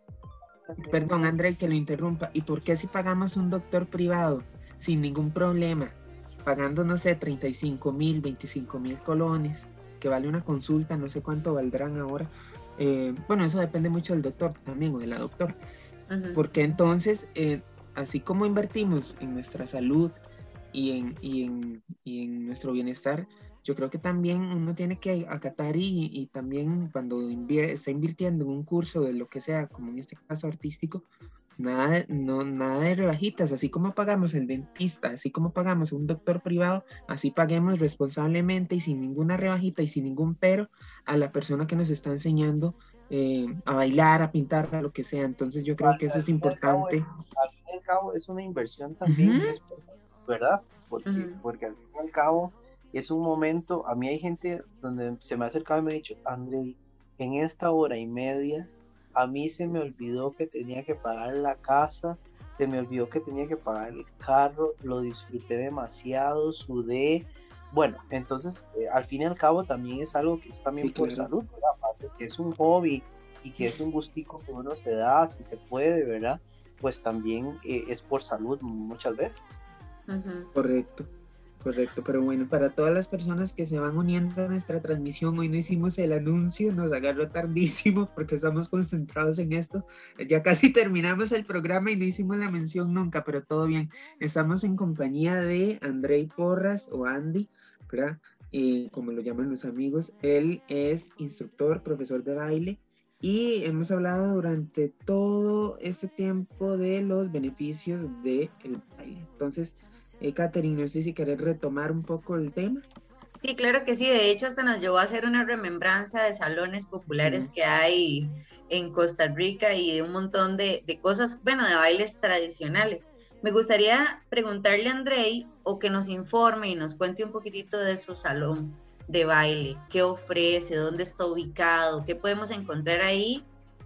Perdón, André, que lo interrumpa. ¿Y por qué si pagamos un doctor privado sin ningún problema, pagando, no sé, 35 mil, 25 mil colones, que vale una consulta, no sé cuánto valdrán ahora? Eh, bueno, eso depende mucho del doctor también o de la doctora. Uh -huh. Porque entonces, eh, así como invertimos en nuestra salud y en, y en, y en nuestro bienestar, yo creo que también uno tiene que acatar y, y también cuando invie, está invirtiendo en un curso de lo que sea, como en este caso artístico, nada, no, nada de rebajitas, así como pagamos el dentista, así como pagamos un doctor privado, así paguemos responsablemente y sin ninguna rebajita y sin ningún pero a la persona que nos está enseñando eh, a bailar, a pintar, a lo que sea. Entonces yo creo al, que eso es importante. Es, al fin y al cabo es una inversión también, uh -huh. ¿verdad? Porque, uh -huh. porque al fin y al cabo es un momento, a mí hay gente donde se me ha acercado y me ha dicho, André, en esta hora y media, a mí se me olvidó que tenía que pagar la casa, se me olvidó que tenía que pagar el carro, lo disfruté demasiado, sudé. Bueno, entonces, eh, al fin y al cabo también es algo que es también sí, por claro. salud, ¿verdad? Aparte que es un hobby y que es un gustico que uno se da, si se puede, ¿verdad? Pues también eh, es por salud muchas veces. Correcto. Correcto, pero bueno, para todas las personas que se van uniendo a nuestra transmisión, hoy no hicimos el anuncio, nos agarró tardísimo porque estamos concentrados en esto. Ya casi *laughs* terminamos el programa y no hicimos la mención nunca, pero todo bien. Estamos en compañía de Andrei Porras o Andy, ¿verdad? Eh, como lo llaman los amigos. Él es instructor, profesor de baile y hemos hablado durante todo este tiempo de los beneficios del baile. Entonces, eh, Catherine, no sé si querés retomar un poco el tema. Sí, claro que sí. De hecho, hasta nos llevó a hacer una remembranza de salones populares que hay en Costa Rica y de un montón de, de, cosas, bueno, de bailes tradicionales. Me gustaría preguntarle a Andrei o que nos informe y nos cuente un poquitito de su salón de baile, qué ofrece, dónde está ubicado, qué podemos encontrar ahí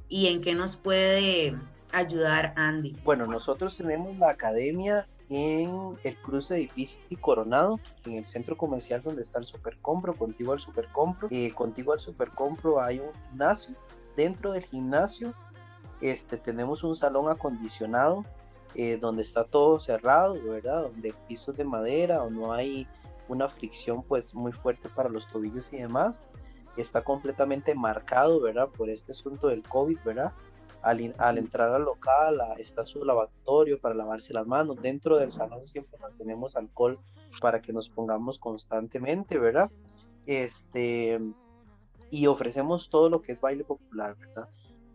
y en qué nos puede ayudar Andy. Bueno, nosotros tenemos la academia en el cruce edificio y Coronado, en el centro comercial donde está el Supercompro, contigo al Supercompro. Eh, contigo al Supercompro hay un gimnasio. Dentro del gimnasio este, tenemos un salón acondicionado eh, donde está todo cerrado, ¿verdad? Donde pisos de madera o no hay una fricción pues muy fuerte para los tobillos y demás. Está completamente marcado, ¿verdad? Por este asunto del COVID, ¿verdad? Al, entrar al local está su lavatorio para lavarse las manos. Dentro del salón siempre mantenemos alcohol para que nos pongamos constantemente, ¿verdad? Este, y ofrecemos todo lo que es baile popular, ¿verdad?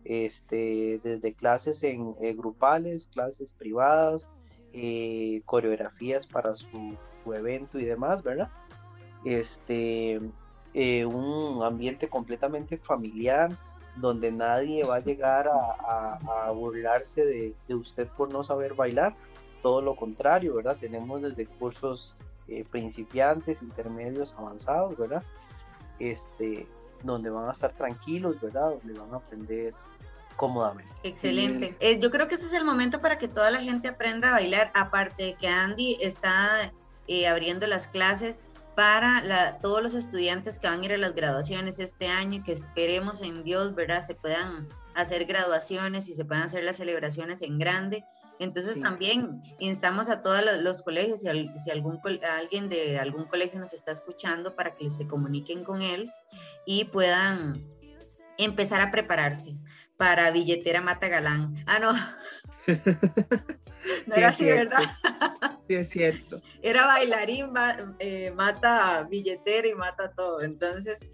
Este, desde clases en eh, grupales, clases privadas, eh, coreografías para su, evento y demás, ¿verdad? Este, eh, un ambiente completamente familiar, donde nadie va a llegar a, burlarse de, usted por no saber bailar. Todo lo contrario, ¿verdad? Tenemos desde cursos eh, principiantes, intermedios, avanzados, ¿verdad? Este, donde van a estar tranquilos, ¿verdad? Donde van a aprender cómodamente. Excelente. Eh, yo creo que este es el momento para que toda la gente aprenda a bailar, aparte de que Andy está eh, abriendo las clases para todos los estudiantes que van a ir a las graduaciones este año, que esperemos en Dios, ¿verdad? Se puedan hacer graduaciones y se puedan hacer las celebraciones en grande. Entonces también instamos a todos los colegios, si, si algún, alguien de algún colegio nos está escuchando, para que se comuniquen con él y puedan empezar a prepararse para billetera Mata Galán. Ah, no. *laughs* no era así, ¿verdad? Sí, es cierto. Era bailarín, eh, mata billetera y mata todo. Entonces,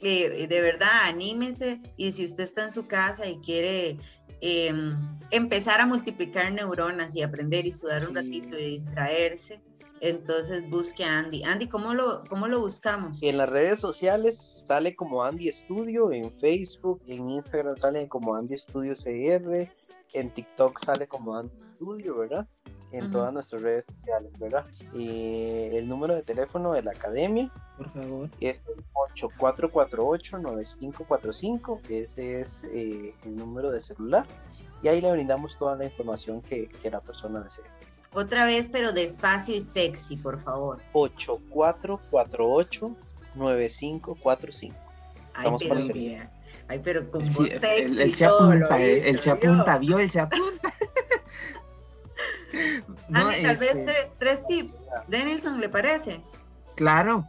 eh, de verdad, anímese y si usted está en su casa y quiere em, empezar a multiplicar neuronas y aprender y sudar un ratito y distraerse, entonces busque a Andy. Andy, ¿cómo lo, ¿cómo lo buscamos? En las redes sociales sale como Andy Studio, en Facebook, en Instagram sale como Andy Studio CR, en TikTok sale como Andy Studio, ¿verdad? en todas nuestras redes sociales, ¿verdad? Y el número de teléfono de la academia, por favor, es el 8448-9545, ese es eh, el número de celular, y ahí le brindamos toda la información que, que la persona desee. Otra vez, pero despacio y sexy, por favor. 8448-9545. Estamos Ay, pero, bien. Ay, pero con voz sexy. El, el, se apunta, el, se apunta, vio, el se apunta. *laughs* Andy, tal vez este, tres, tips. Denilson, ¿le parece? Claro.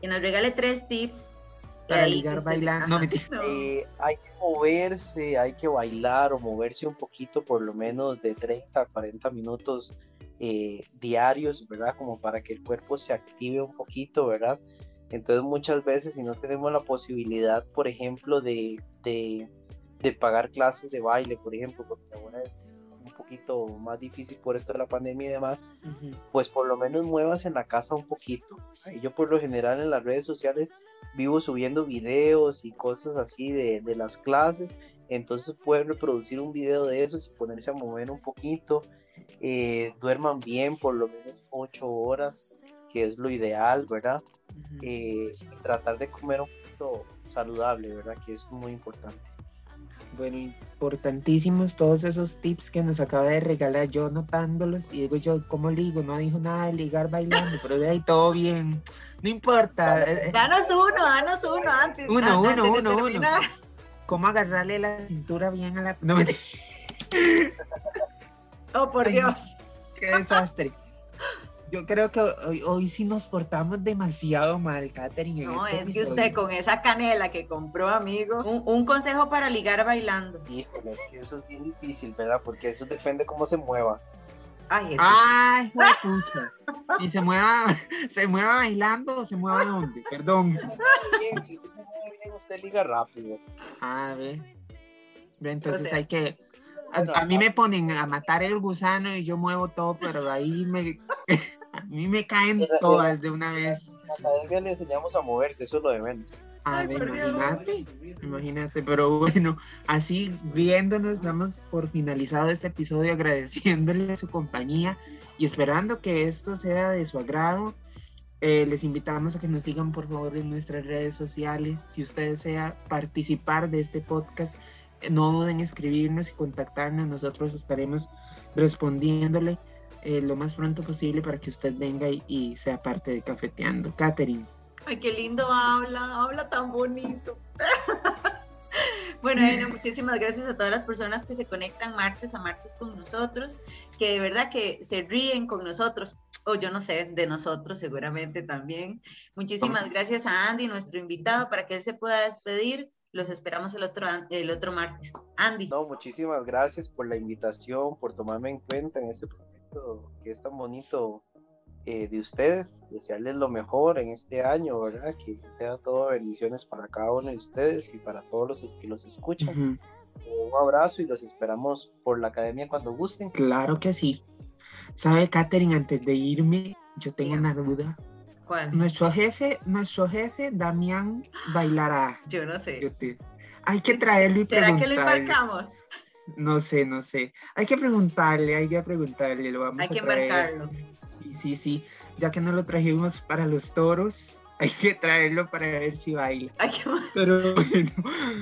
Que nos regale tres tips. Para ligar, bailar. No, eh, hay que moverse, hay que bailar o moverse un poquito, por lo menos de 30 a 40 minutos eh, diarios, ¿verdad? Como para que el cuerpo se active un poquito, ¿verdad? Entonces muchas veces si no tenemos la posibilidad, por ejemplo, de, de, de pagar clases de baile, por ejemplo, porque ahora es poquito más difícil por esto de la pandemia y demás, pues por lo menos muevas en la casa un poquito. yo por lo general en las redes sociales vivo subiendo videos y cosas así de, de las clases, entonces pueden reproducir un video de eso y ponerse a mover un poquito, eh, duerman bien por lo menos ocho horas, que es lo ideal, ¿verdad? Eh, y tratar de comer un poquito saludable, ¿verdad? Que es muy importante. Bueno, importantísimos todos esos tips que nos acaba de regalar yo notándolos y digo yo, ¿cómo ligo? No dijo nada de ligar bailando, pero de ahí todo bien. No importa. Eh, eh. Danos uno, danos uno antes. Uno, uno, uno, uno. cómo agarrarle la cintura bien a la... No, mentira. *laughs* Oh, por Ay, Dios. qué desastre. Yo creo que hoy, hoy sí nos portamos demasiado mal, Katherine. No, este es que usted con esa canela que compró, amigo. Un, un consejo para ligar bailando. Híjole, es que eso es bien difícil, ¿verdad? Porque eso depende cómo se mueva. Ay, Jesús. Ay, *laughs* pucha. Y se mueva, *laughs* se mueva bailando o se mueva dónde, perdón. Bien, si usted se mueve bien, usted liga rápido. A ver. Ve, Entonces sea, hay que. A mí me ponen a matar el gusano y yo muevo todo, pero ahí me. *laughs* A mí me caen todas de una vez. En la academia le enseñamos a moverse, eso es lo de menos. A ver, imagínate. Imagínate, pero bueno, así riéndonos, damos por finalizado este episodio agradeciéndole su compañía y esperando que esto sea de su agrado. Eh, les invitamos a que nos digan por favor en nuestras redes sociales si usted desea participar de este podcast. eh, No duden en escribirnos y contactarnos, nosotros estaremos respondiéndole eh, lo más pronto posible para que usted venga y, y sea parte de Cafeteando. Catherine. Ay, qué lindo habla, habla tan bonito. *laughs* Bueno, Aina, muchísimas gracias a todas las personas que se conectan martes a martes con nosotros, que de verdad que se ríen con nosotros, o yo no sé, de nosotros seguramente también. Muchísimas gracias a Andy, nuestro invitado, para que él se pueda despedir. Los esperamos el otro, el otro martes. Andy. No, muchísimas gracias por la invitación, por tomarme en cuenta en este proyecto que es tan bonito eh, de ustedes. Desearles lo mejor en este año, ¿verdad? Que sea todo bendiciones para cada uno de ustedes y para todos los que los escuchan. Ujú. Un abrazo y los esperamos por la academia cuando gusten. Claro que sí. ¿Sabe, Katherine? Antes de irme, yo tengo una duda. ¿Cuál? Nuestro jefe, nuestro jefe, Damián, bailará. Yo no sé. Yo te- Hay que traerlo y ¿Será que lo preguntarle. embarcamos? No sé, no sé. Hay que preguntarle, hay que preguntarle. Lo vamos Hay a que traer. embarcarlo. Sí, sí, sí. Ya que no lo trajimos para los toros, *laughs* hay que traerlo para ver si baila. Hay que, Pero *laughs* bueno,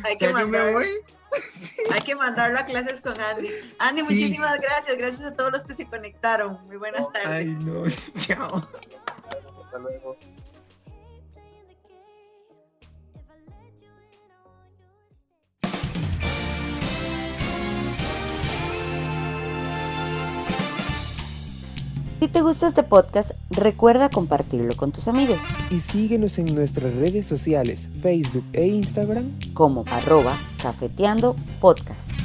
Hay que ya yo me mandar- voy. *laughs* hay que mandarlo a clases con Andy. Andy, Sí. muchísimas gracias. Gracias a todos los que se conectaron. Muy buenas tardes. Ay, no. Chao. Hasta luego. Si te gusta este podcast, recuerda compartirlo con tus amigos, Y síguenos en nuestras redes sociales, Facebook e Instagram como arroba cafeteando podcast.